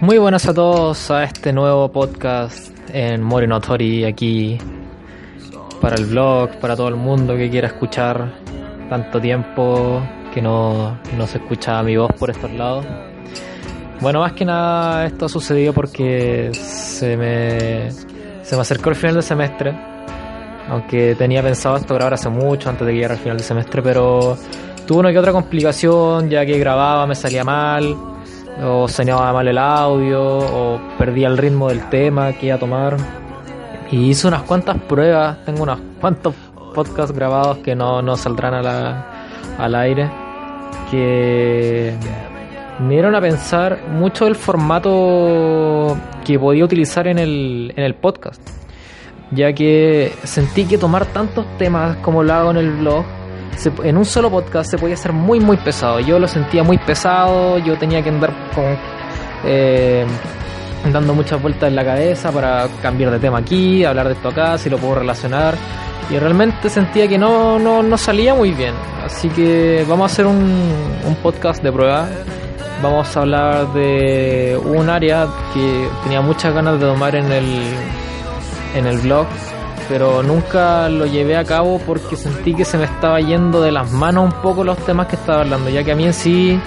Muy buenas a todos a este nuevo podcast en Mori Notori aquí para el blog, para todo el mundo que quiera escuchar tanto tiempo que no, no se escucha mi voz por estos lados. Bueno, más que nada esto ha sucedido porque se me, se me acercó el final del semestre, aunque tenía pensado esto grabar hace mucho antes de que llegara el final del semestre, pero tuve una que otra complicación ya que grababa me salía mal o sonaba mal el audio, o perdía el ritmo del tema que iba a tomar. Y hice unas cuantas pruebas, tengo unos cuantos podcasts grabados que no, no saldrán a la, al aire, que me dieron a pensar mucho del formato que podía utilizar en el, en el podcast, ya que sentí que tomar tantos temas como lo hago en el blog, en un solo podcast se podía hacer muy muy pesado. Yo lo sentía muy pesado, yo tenía que andar con, eh, dando muchas vueltas en la cabeza para cambiar de tema aquí, hablar de esto acá, si lo puedo relacionar. Y realmente sentía que no, no, no salía muy bien. Así que vamos a hacer un, un podcast de prueba. Vamos a hablar de un área que tenía muchas ganas de tomar en el, en el blog pero nunca lo llevé a cabo porque sentí que se me estaba yendo de las manos un poco los temas que estaba hablando, ya que a mí en sí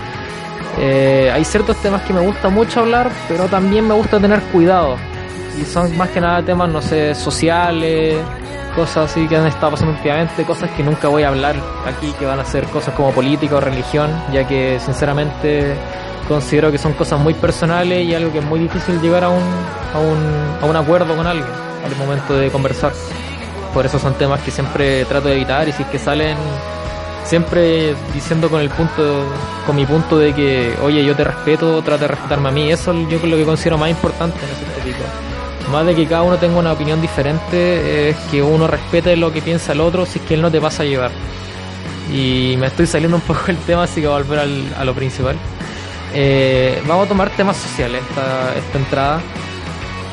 eh, hay ciertos temas que me gusta mucho hablar, pero también me gusta tener cuidado. Y son más que nada temas, no sé, sociales, cosas así que han estado pasando últimamente, cosas que nunca voy a hablar aquí, que van a ser cosas como política o religión, ya que sinceramente considero que son cosas muy personales y algo que es muy difícil llegar a un, a un, a un acuerdo con alguien al momento de conversar. Por eso son temas que siempre trato de evitar y si es que salen siempre diciendo con el punto, con mi punto de que, oye, yo te respeto, trata de respetarme a mí. Eso yo creo lo que considero más importante en ese tópico. Más de que cada uno tenga una opinión diferente, es que uno respete lo que piensa el otro si es que él no te pasa a llevar. Y me estoy saliendo un poco del tema, así que volver a lo principal. Eh, vamos a tomar temas sociales esta, esta entrada.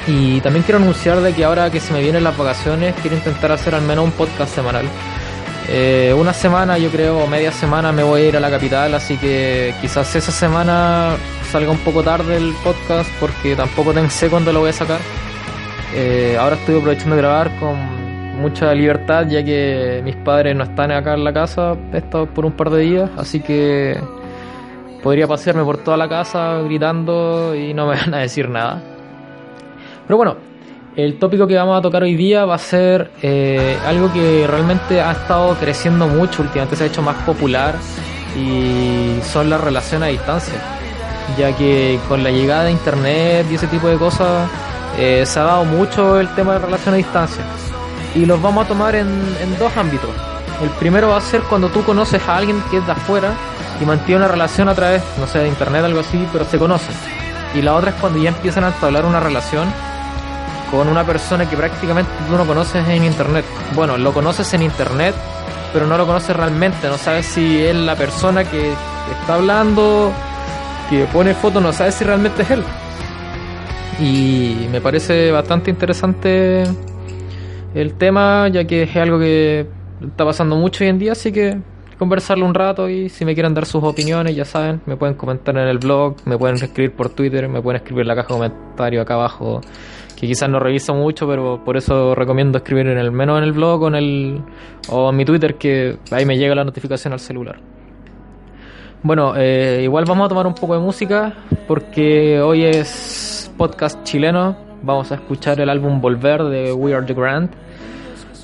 Y también quiero anunciar de que ahora que se me vienen las vacaciones, quiero intentar hacer al menos un podcast semanal. Eh, una semana, yo creo, o media semana me voy a ir a la capital, así que quizás esa semana salga un poco tarde el podcast porque tampoco sé cuándo lo voy a sacar. Eh, ahora estoy aprovechando de grabar con mucha libertad ya que mis padres no están acá en la casa, he estado por un par de días, así que podría pasearme por toda la casa gritando y no me van a decir nada. Pero bueno, el tópico que vamos a tocar hoy día va a ser eh, algo que realmente ha estado creciendo mucho, últimamente se ha hecho más popular y son las relaciones a distancia, ya que con la llegada de internet y ese tipo de cosas eh, se ha dado mucho el tema de relaciones a distancia y los vamos a tomar en, en dos ámbitos. El primero va a ser cuando tú conoces a alguien que es de afuera y mantiene una relación a través, no sé, de internet, algo así, pero se conocen. Y la otra es cuando ya empiezan a entablar una relación con una persona que prácticamente tú no conoces en internet. Bueno, lo conoces en internet, pero no lo conoces realmente, no sabes si es la persona que está hablando, que pone foto, no sabes si realmente es él. Y me parece bastante interesante el tema, ya que es algo que está pasando mucho hoy en día, así que conversarlo un rato y si me quieren dar sus opiniones, ya saben, me pueden comentar en el blog, me pueden escribir por Twitter, me pueden escribir en la caja de comentarios acá abajo que quizás no reviso mucho, pero por eso recomiendo escribir en el menos en el blog o en el o en mi Twitter que ahí me llega la notificación al celular. Bueno, eh, igual vamos a tomar un poco de música porque hoy es podcast chileno. Vamos a escuchar el álbum Volver de We Are the Grand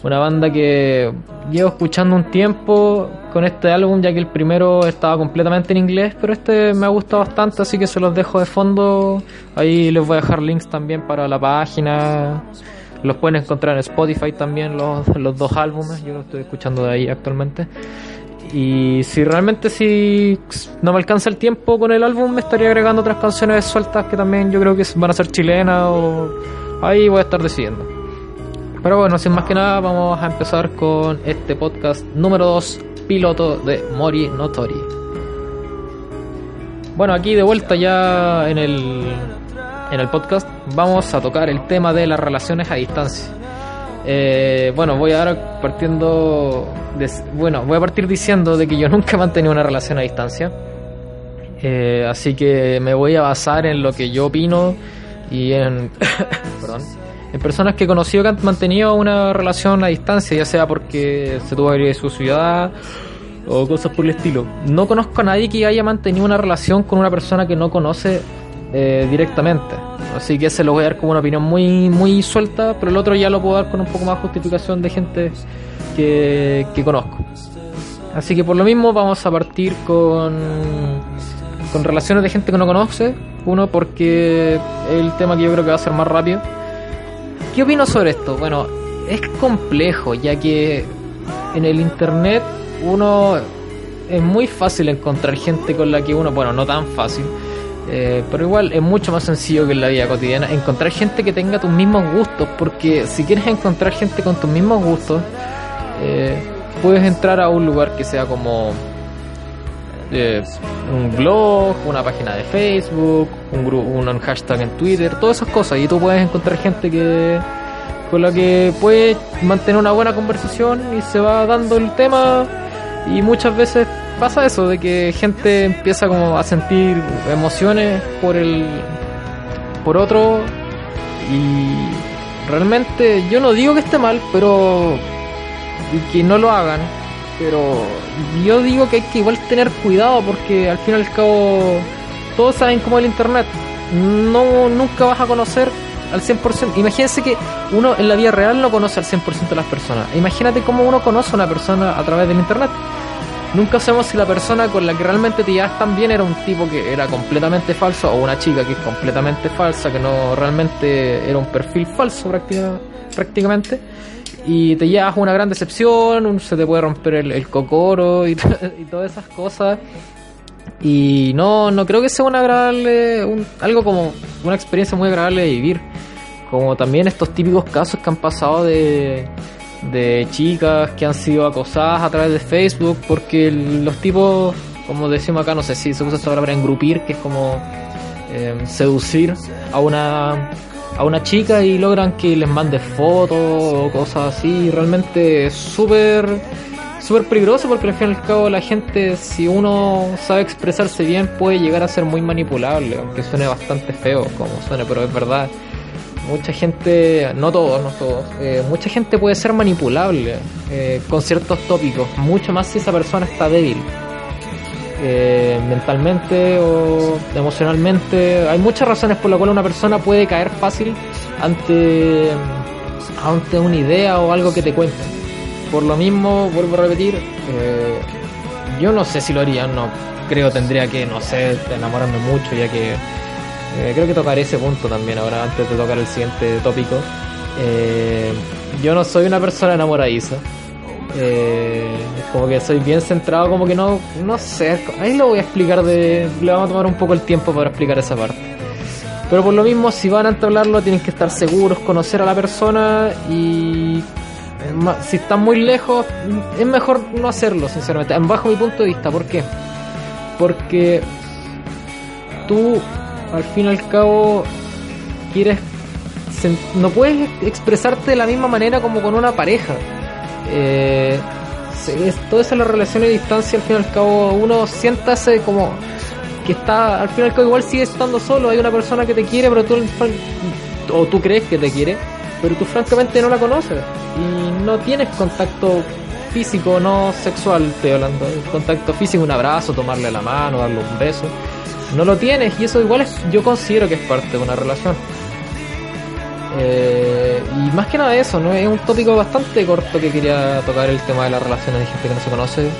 una banda que llevo escuchando un tiempo con este álbum, ya que el primero estaba completamente en inglés, pero este me ha gustado bastante, así que se los dejo de fondo. Ahí les voy a dejar links también para la página. Los pueden encontrar en Spotify también, los, los dos álbumes. Yo los estoy escuchando de ahí actualmente. Y si realmente si no me alcanza el tiempo con el álbum, me estaría agregando otras canciones sueltas que también yo creo que van a ser chilenas o ahí voy a estar decidiendo. Pero bueno, sin más que nada, vamos a empezar con este podcast número 2, piloto de Mori Notori. Bueno, aquí de vuelta ya en el, en el podcast, vamos a tocar el tema de las relaciones a distancia. Eh, bueno, voy a dar partiendo. bueno, voy a partir diciendo de que yo nunca he mantenido una relación a distancia. Eh, así que me voy a basar en lo que yo opino y en, perdón, en personas que he conocido que han mantenido una relación a distancia, ya sea porque se tuvo que ir de su ciudad o cosas por el estilo. No conozco a nadie que haya mantenido una relación con una persona que no conoce eh, directamente. Así que se lo voy a dar como una opinión muy, muy suelta, pero el otro ya lo puedo dar con un poco más justificación de gente que, que conozco. Así que por lo mismo vamos a partir con, con relaciones de gente que no conoce. Uno porque es el tema que yo creo que va a ser más rápido. ¿Qué opino sobre esto? Bueno, es complejo ya que en el internet uno es muy fácil encontrar gente con la que uno, bueno, no tan fácil, eh, pero igual es mucho más sencillo que en la vida cotidiana encontrar gente que tenga tus mismos gustos, porque si quieres encontrar gente con tus mismos gustos, eh, puedes entrar a un lugar que sea como un blog, una página de Facebook, un, grupo, un hashtag en Twitter, todas esas cosas, y tú puedes encontrar gente que con la que puedes mantener una buena conversación y se va dando el tema. Y muchas veces pasa eso, de que gente empieza como a sentir emociones por el por otro. Y realmente yo no digo que esté mal, pero que no lo hagan, pero yo digo que hay que igual tener cuidado porque al fin y al cabo todos saben cómo es el internet. No nunca vas a conocer al 100%. Imagínense que uno en la vida real no conoce al 100% de las personas. Imagínate cómo uno conoce a una persona a través del internet. Nunca sabemos si la persona con la que realmente te llevas tan bien era un tipo que era completamente falso o una chica que es completamente falsa, que no realmente era un perfil falso prácticamente. Y te llevas una gran decepción, se te puede romper el, cocoro y, y todas esas cosas. Y no, no creo que sea una agradable, un, algo como una experiencia muy agradable de vivir. Como también estos típicos casos que han pasado de, de chicas que han sido acosadas a través de Facebook, porque los tipos, como decimos acá, no sé si se usa esta palabra engrupir, que es como eh, seducir a una a una chica y logran que les mande fotos o cosas así. Realmente súper súper peligroso porque al fin y al cabo la gente, si uno sabe expresarse bien, puede llegar a ser muy manipulable, aunque suene bastante feo como suene, pero es verdad. Mucha gente, no todos, no todos, eh, mucha gente puede ser manipulable eh, con ciertos tópicos, mucho más si esa persona está débil. Eh, mentalmente o emocionalmente. Hay muchas razones por las cuales una persona puede caer fácil ante, ante una idea o algo que te cuenten. Por lo mismo, vuelvo a repetir, eh, yo no sé si lo haría, no creo tendría que, no sé, enamorarme mucho, ya que eh, creo que tocaré ese punto también ahora, antes de tocar el siguiente tópico. Yo no soy una persona enamoradiza. Como que soy bien centrado, como que no, no sé, ahí lo voy a explicar de, le vamos a tomar un poco el tiempo para explicar esa parte. Pero por lo mismo, si van a entablarlo, tienen que estar seguros, conocer a la persona y si están muy lejos, es mejor no hacerlo, sinceramente, bajo mi punto de vista. ¿Por qué? Porque tú, al fin y al cabo, quieres. No puedes expresarte de la misma manera como con una pareja. Eh, todo eso las relaciones de distancia, al fin y al cabo, uno siéntase como que está, al fin y al cabo, igual sigue estando solo. Hay una persona que te quiere, pero tú, o tú crees que te quiere pero tú francamente no la conoces y no tienes contacto físico, no sexual, estoy hablando, contacto físico, un abrazo, tomarle la mano, darle un beso, no lo tienes y eso igual es, yo considero que es parte de una relación. Eh, y más que nada eso, ¿no? Es un tópico bastante corto que quería tocar el tema de las relaciones de gente que no se conoce.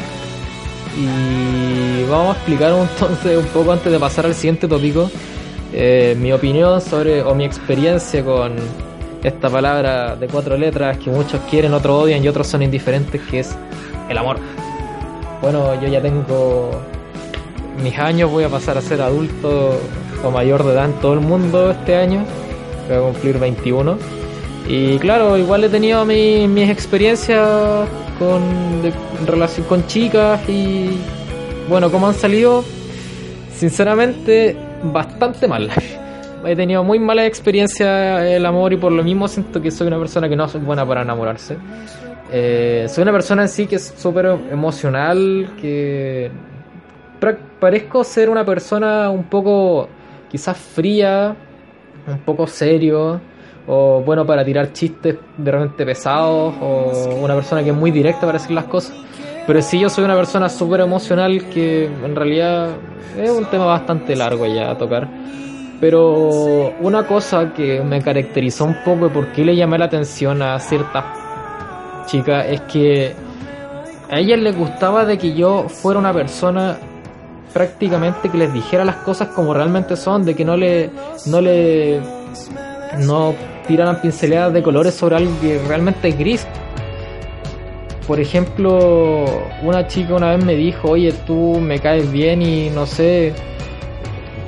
Y vamos a explicar entonces un poco antes de pasar al siguiente tópico eh, mi opinión sobre o mi experiencia con esta palabra de cuatro letras que muchos quieren, otros odian y otros son indiferentes, que es el amor. Bueno, yo ya tengo mis años, voy a pasar a ser adulto o mayor de edad en todo el mundo este año, voy a cumplir 21. Y claro, igual he tenido mis experiencias con, en relación con chicas y bueno, como han salido, sinceramente, bastante mal. he tenido muy mala experiencia el amor y por lo mismo siento que soy una persona que no soy buena para enamorarse. Eh, soy una persona en sí que es súper emocional, que parezco ser una persona un poco quizás fría, un poco serio, o bueno para tirar chistes de repente pesados, o una persona que es muy directa para decir las cosas. Pero sí yo soy una persona súper emocional que en realidad es un tema bastante largo ya a tocar. Pero una cosa que me caracterizó un poco y por qué le llamé la atención a ciertas chicas es que a ellas les gustaba de que yo fuera una persona prácticamente que les dijera las cosas como realmente son, de que no le no le no tiraran pinceladas de colores sobre algo que realmente es gris. Por ejemplo, una chica una vez me dijo, oye, tú me caes bien y no sé,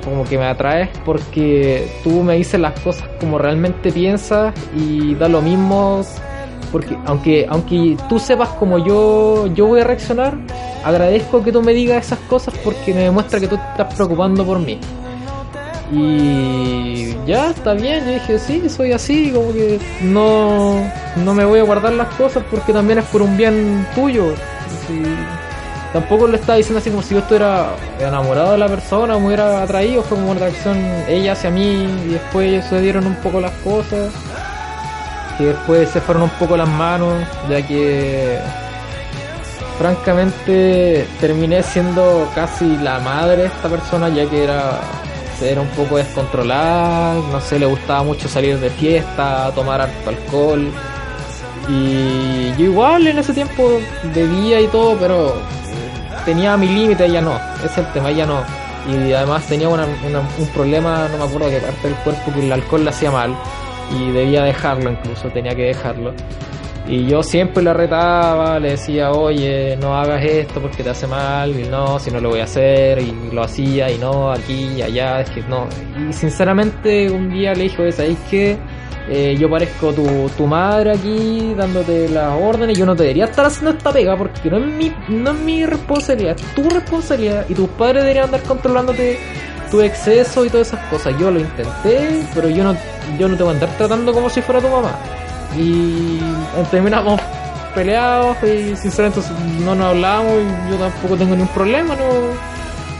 como que me atraes porque tú me dices las cosas como realmente piensas y da lo mismo porque aunque aunque tú sepas como yo yo voy a reaccionar agradezco que tú me digas esas cosas porque me demuestra que tú estás preocupando por mí y ya está bien yo dije sí soy así como que no no me voy a guardar las cosas porque también es por un bien tuyo. Tampoco lo estaba diciendo así como si yo estuviera enamorado de la persona o me hubiera atraído, fue como una reacción ella hacia mí y después se dieron un poco las cosas, que después se fueron un poco las manos, ya que francamente terminé siendo casi la madre de esta persona, ya que era, era un poco descontrolada, no sé, le gustaba mucho salir de fiesta, tomar alcohol. Y yo igual en ese tiempo bebía y todo, pero tenía mi límite, ella no. Ese es el tema, ella no. Y además tenía un problema, no me acuerdo qué parte del cuerpo, que el alcohol le hacía mal. Y debía dejarlo incluso, tenía que dejarlo. Y yo siempre la retaba, le decía, oye, no hagas esto porque te hace mal, y no, si no lo voy a hacer, y lo hacía, y no, aquí y allá, es que no. Y sinceramente un día le dije, ¿sabéis qué? Eh, yo parezco tu, tu madre aquí dándote las órdenes. Yo no te debería estar haciendo esta pega porque no es mi, no es mi responsabilidad, es tu responsabilidad. Y tus padres deberían andar controlándote tu exceso y todas esas cosas. Yo lo intenté, pero yo no, yo no te voy a andar tratando como si fuera tu mamá. Y terminamos peleados y sinceramente no nos hablamos y yo tampoco tengo ningún problema, no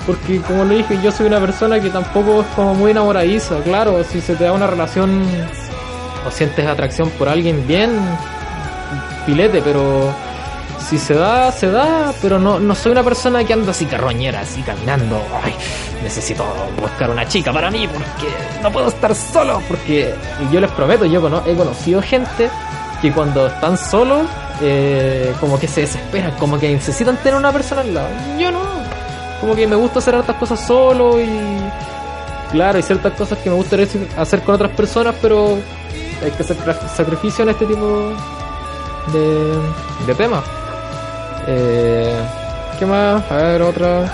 porque como le dije yo soy una persona que tampoco es como muy enamoradiza claro si se te da una relación o sientes atracción por alguien bien, filete, pero si se da, se da, pero no, no soy una persona que anda así carroñera, así caminando. Ay, necesito buscar una chica para mí porque no puedo estar solo. Porque yo les prometo, yo he conocido gente que cuando están solos, eh, como que se desesperan, como que necesitan tener una persona al lado. Yo no, como que me gusta hacer hartas cosas solo y. Claro, hay ciertas cosas que me gustaría hacer con otras personas, pero hay que hacer sacrificio en este tipo de, de temas. Eh, ¿Qué más? A ver, otra.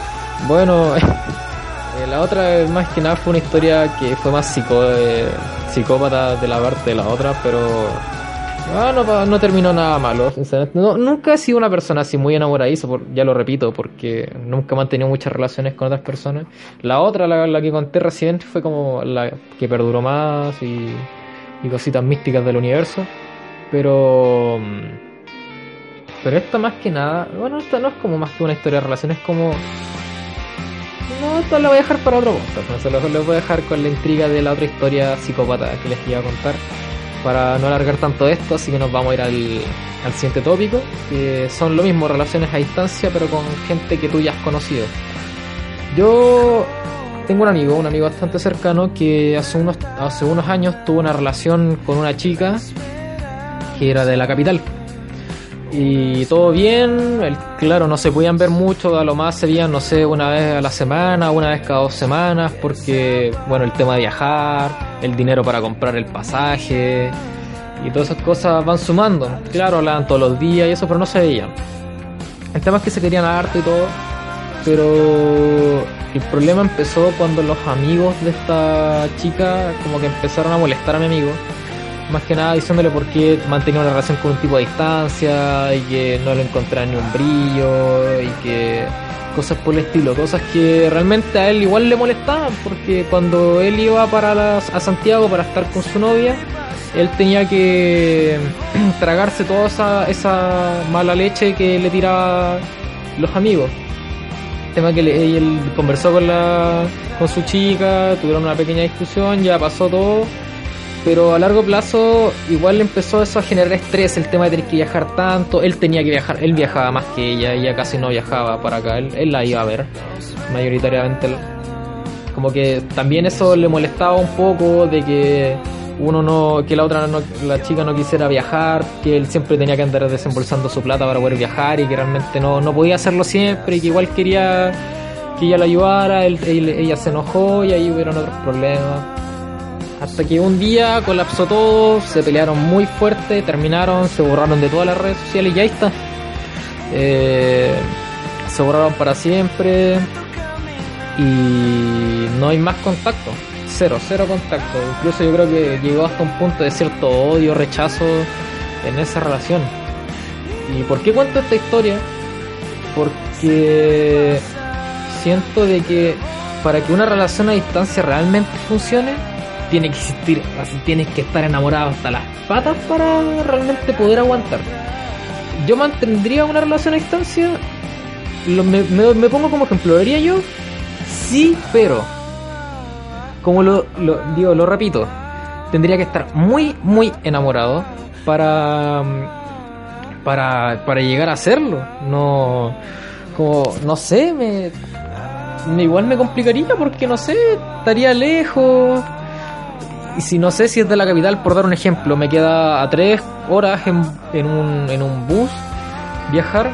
Bueno, eh, la otra más que nada fue una historia que fue más psico, eh, psicópata de la parte de la otra, pero ah, no, no, terminó nada malo, nunca he sido una persona así muy enamoradiza, ya lo repito, porque nunca he mantenido muchas relaciones con otras personas. La otra, la, la que conté recién, fue como la que perduró más y y cositas místicas del universo. Pero. Mm, pero esta más que nada. Bueno, esta no es como más que una historia de relaciones, es como. No, esto lo voy a dejar para otro podcast. No se lo, voy a dejar con la intriga de la otra historia psicópata que les iba a contar. Para no alargar tanto esto, así que nos vamos a ir al, al siguiente tópico. Que son lo mismo, relaciones a distancia, pero con gente que tú ya has conocido. Yo tengo un amigo, un amigo bastante cercano, que hace unos, hace unos años tuvo una relación con una chica que era de la capital. Y todo bien, claro, no se podían ver mucho, a lo más se veían, no sé, una vez a la semana, una vez cada dos semanas, porque, bueno, el tema de viajar, el dinero para comprar el pasaje y todas esas cosas van sumando. Claro, hablaban todos los días y eso, pero no se veían. El tema es que se querían harto y todo, pero el problema empezó cuando los amigos de esta chica como que empezaron a molestar a mi amigo. Más que nada diciéndole por qué mantenía una relación con un tipo a distancia y que no le encontraba ni un brillo y que cosas por el estilo, cosas que realmente a él igual le molestaban porque cuando él iba para a Santiago para estar con su novia, él tenía que tragarse toda esa, esa mala leche que le tiraba los amigos. tema que le- él conversó con la con su chica, tuvieron una pequeña discusión, ya pasó todo, pero a largo plazo igual empezó eso a generar estrés, el tema de tener que viajar tanto, él tenía que viajar, él viajaba más que ella, ella casi no viajaba para acá, él, la iba a ver, mayoritariamente. Como que también eso le molestaba un poco de que uno no que la otra no, la chica no quisiera viajar que él siempre tenía que andar desembolsando su plata para poder viajar y que realmente no, no podía hacerlo siempre y que igual quería que ella lo ayudara él- ella se enojó y ahí hubieron otros problemas hasta que un día colapsó todo se pelearon muy fuerte terminaron se borraron de todas las redes sociales y ahí está Eh, se borraron para siempre y no hay más contacto. Cero, cero contacto. Incluso yo creo que llegó hasta un punto de cierto odio, rechazo en esa relación. ¿Y por qué cuento esta historia? Porque siento de que para que una relación a distancia realmente funcione, tiene que existir, así tienes que estar enamorado hasta las patas para realmente poder aguantar. Yo mantendría una relación a distancia, me, pongo como ejemplo, ¿lo haría yo? Sí, pero como lo, lo digo, lo repito, tendría que estar muy, muy enamorado para para para llegar a hacerlo. No, como no sé, me- igual me complicaría porque no sé, estaría lejos. Y si no sé si es de la capital, por dar un ejemplo, me queda a tres horas en, un, en un bus viajar.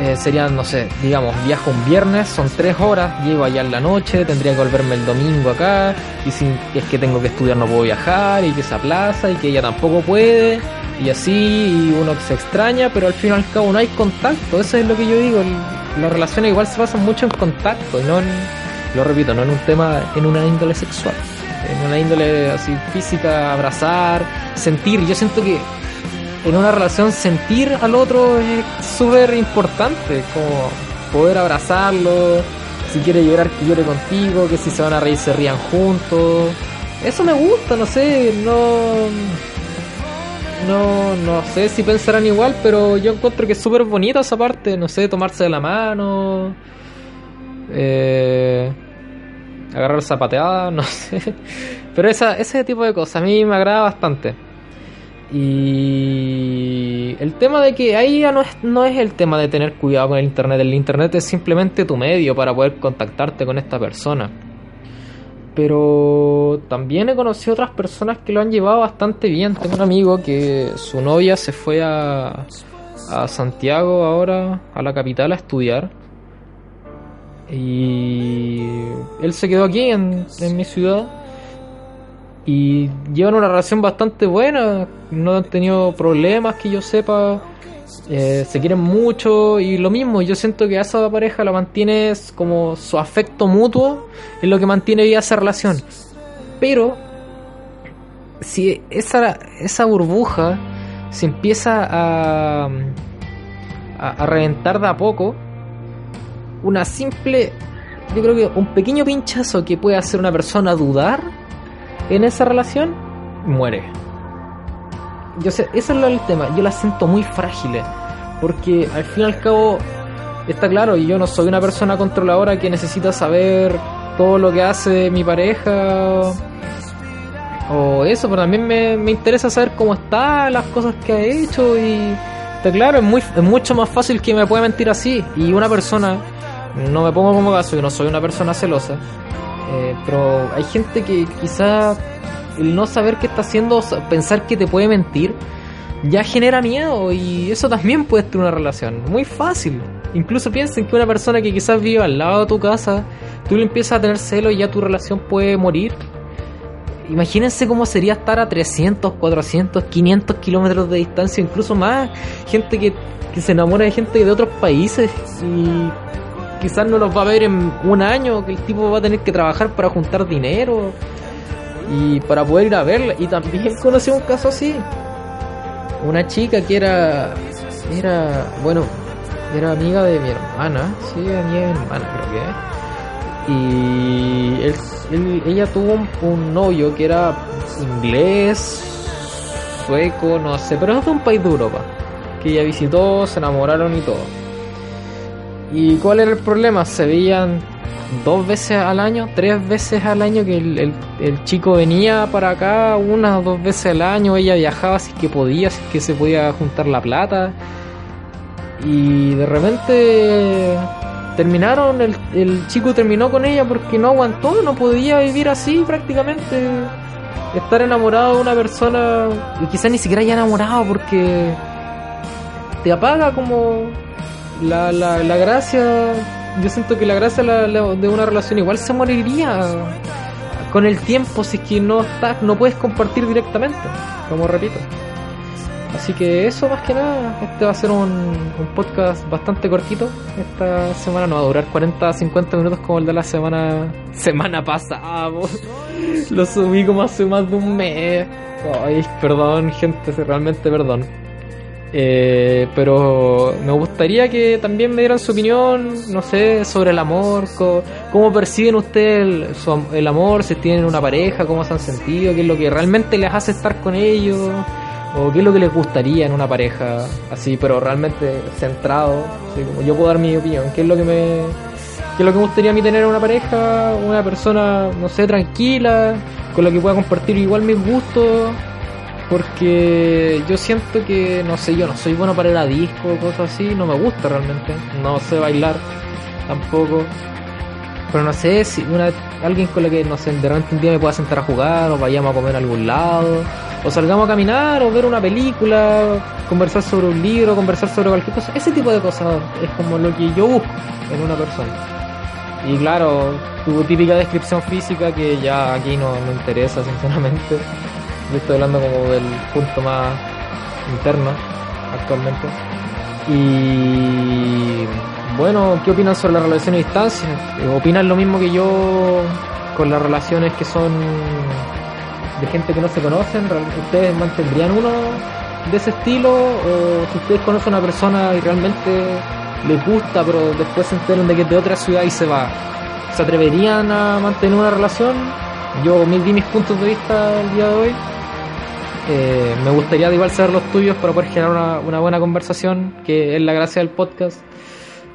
Eh, serían, no sé, digamos, viajo un viernes, son tres horas, llego allá en la noche, tendría que volverme el domingo acá, y si es que tengo que estudiar no puedo viajar, y que se aplaza, y que ella tampoco puede, y así, y uno se extraña, pero al fin y al cabo no hay contacto, eso es lo que yo digo, las relaciones igual se basan mucho en contacto, y no en, lo repito, no en un tema, en una índole sexual, en una índole así física, abrazar, sentir, yo siento que en una relación sentir al otro es súper importante, como poder abrazarlo, si quiere llorar que llore contigo, que si se van a reír se rían juntos. Eso me gusta, no sé, no no no sé si pensarán igual, pero yo encuentro que es súper bonita esa parte, no sé, tomarse de la mano, eh, agarrar zapateada, no sé. Pero esa, ese tipo de cosas a mí me agrada bastante. Y el tema de que ahí ya no es, no es el tema de tener cuidado con el internet. El internet es simplemente tu medio para poder contactarte con esta persona. Pero también he conocido otras personas que lo han llevado bastante bien. Tengo un amigo que su novia se fue a, a Santiago ahora, a la capital, a estudiar. Y él se quedó aquí en, en mi ciudad. Y llevan una relación bastante buena, no han tenido problemas que yo sepa, eh, se quieren mucho. Y lo mismo, yo siento que a esa pareja la mantiene es como su afecto mutuo, es lo que mantiene viva esa relación. Pero si esa, esa burbuja se empieza a, a, a reventar de a poco, una simple, yo creo que un pequeño pinchazo que puede hacer una persona dudar en esa relación, muere. Yo sé, ese es el tema. Yo las siento muy frágiles. Porque al fin y al cabo, está claro, yo no soy una persona controladora que necesita saber todo lo que hace mi pareja. O eso, pero también me, me interesa saber cómo está, las cosas que ha hecho. Y está claro, es, muy, es mucho más fácil que me pueda mentir así. Y una persona, no me pongo como caso, yo no soy una persona celosa. Eh, pero hay gente que quizá el no saber qué está haciendo, pensar que te puede mentir, ya genera miedo y eso también puede ser una relación. Muy fácil. Incluso piensen que una persona que quizás vive al lado de tu casa, tú le empiezas a tener celo y ya tu relación puede morir. Imagínense cómo sería estar a 300, 400, 500 kilómetros de distancia, incluso más. Gente que, que se enamora de gente de otros países y quizás no los va a ver en un año, que el tipo va a tener que trabajar para juntar dinero y para poder ir a verla. Y también conocí un caso así. Una chica que era, era, bueno, era amiga de mi hermana, sí, amiga de mi hermana creo que. Y él- ella tuvo un, un novio que era inglés, sueco, no sé, pero es de un país de Europa. Que ella visitó, se enamoraron y todo. ¿Y cuál era el problema? Se veían dos veces al año, tres veces al año que el, el, chico venía para acá, una o dos veces al año, ella viajaba si es que podía, si es que se podía juntar la plata. Y de repente terminaron, el, el chico terminó con ella porque no aguantó, no podía vivir así prácticamente. Estar enamorado de una persona, y quizás ni siquiera haya enamorado porque te apaga como la, la, la gracia yo siento que la gracia de una relación igual se moriría con el tiempo si es que no estás, no puedes compartir directamente, como repito. Así que eso más que nada, este va a ser un, un podcast bastante cortito. Esta semana no va a durar 40 50 minutos como el de la semana semana pasada. Lo subí como hace más de un mes. Ay, perdón, gente, realmente perdón. Eh, pero me gustaría que también me dieran su opinión, no sé, sobre el amor, cómo, perciben ustedes el, amor, si tienen una pareja, cómo se han sentido, qué es lo que realmente les hace estar con ellos, o qué es lo que les gustaría en una pareja, así, pero realmente centrado, como yo puedo dar mi opinión, qué es lo que me, qué es lo que me gustaría a mí tener en una pareja, una persona, no sé, tranquila, con la que pueda compartir igual mis gustos porque yo siento que, no sé, yo no soy bueno para ir a disco o cosas así, no me gusta realmente. No sé bailar tampoco. Pero no sé si una alguien con la que, no sé, de repente un día me pueda sentar a jugar, o vayamos a comer a algún lado, o salgamos a caminar, o ver una película, conversar sobre un libro, conversar sobre cualquier cosa. Ese tipo de cosas es como lo que yo busco en una persona. Y claro, tu típica descripción física que ya aquí no, no interesa, sinceramente. Yo estoy hablando como del punto más interno actualmente. Y bueno, ¿qué opinan sobre las relaciones a distancia? ¿Opinan lo mismo que yo con las relaciones que son de gente que no se conocen? ¿Ustedes mantendrían uno de ese estilo? ¿O si ustedes conocen a una persona y realmente les gusta, pero después se enteran de que es de otra ciudad y se va? ¿Se atreverían a mantener una relación? Yo di mis puntos de vista el día de hoy eh, me gustaría igual saber los tuyos para poder generar una, buena conversación, que es la gracia del podcast.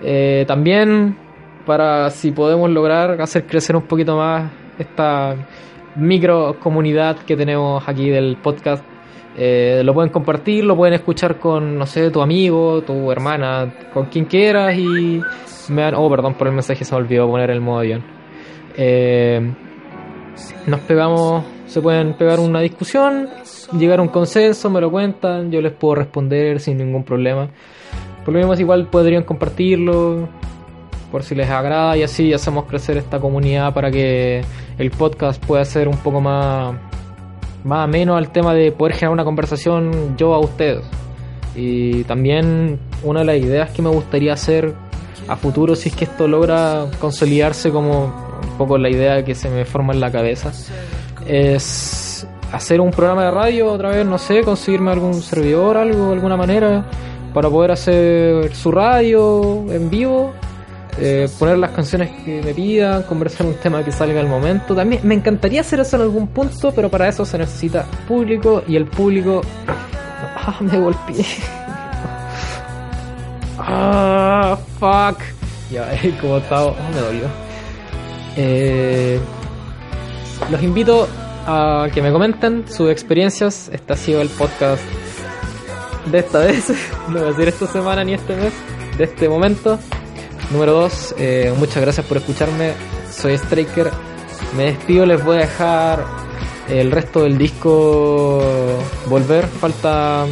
Eh, también para si podemos lograr hacer crecer un poquito más esta micro comunidad que tenemos aquí del podcast. Eh, lo pueden compartir, lo pueden escuchar con, no sé, tu amigo, tu hermana, con quien quieras y me han... Oh, perdón por el mensaje, se me olvidó poner el modo avión. nos pegamos, se pueden pegar una discusión, llegar a un consenso, me lo cuentan, yo les puedo responder sin ningún problema. Por lo menos igual podrían compartirlo por si les agrada y así hacemos crecer esta comunidad para que el podcast pueda ser un poco más más ameno al tema de poder generar una conversación yo a ustedes. Y también una de las ideas que me gustaría hacer a futuro si es que esto logra consolidarse como un poco la idea que se me forma en la cabeza es hacer un programa de radio otra vez, no sé, conseguirme algún servidor, algo, alguna manera, para poder hacer su radio en vivo, eh, poner las canciones que me pidan, conversar un tema que salga al momento. También me encantaría hacer eso en algún punto, pero para eso se necesita público y el público... Ah, me golpeé. ah, fuck. Ya, como estaba... Oh, me dolió. Eh, los invito a que me comenten sus experiencias. Este ha sido el podcast de esta vez, no voy a decir esta semana ni este mes, de este momento. Número 2, eh, muchas gracias por escucharme. Soy Striker. Me despido, les voy a dejar el resto del disco volver. Falta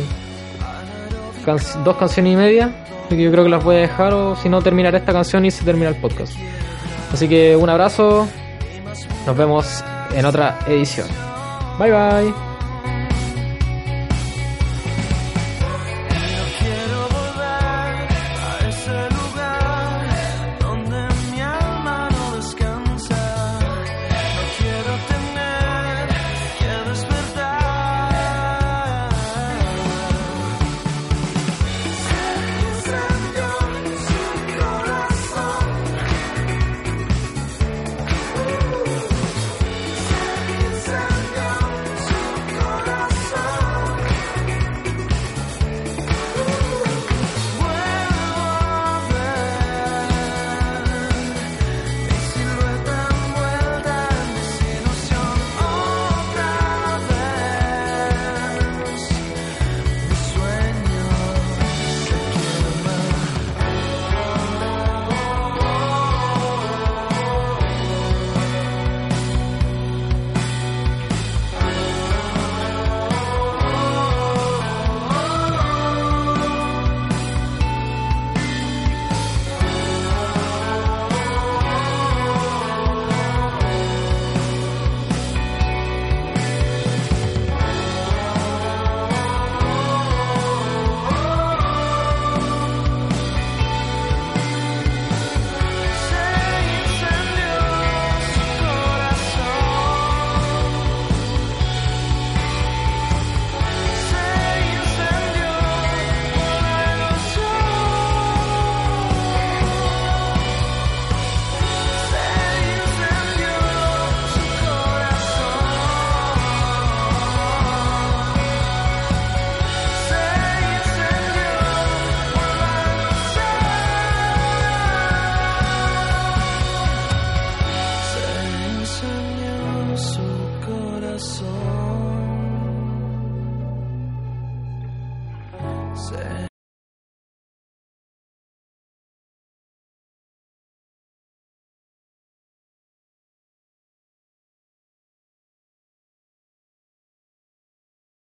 dos canciones y media. yo creo que las voy a dejar o si no terminaré esta canción y se termina el podcast. Así que un abrazo. Nos vemos en otra edición. Bye bye.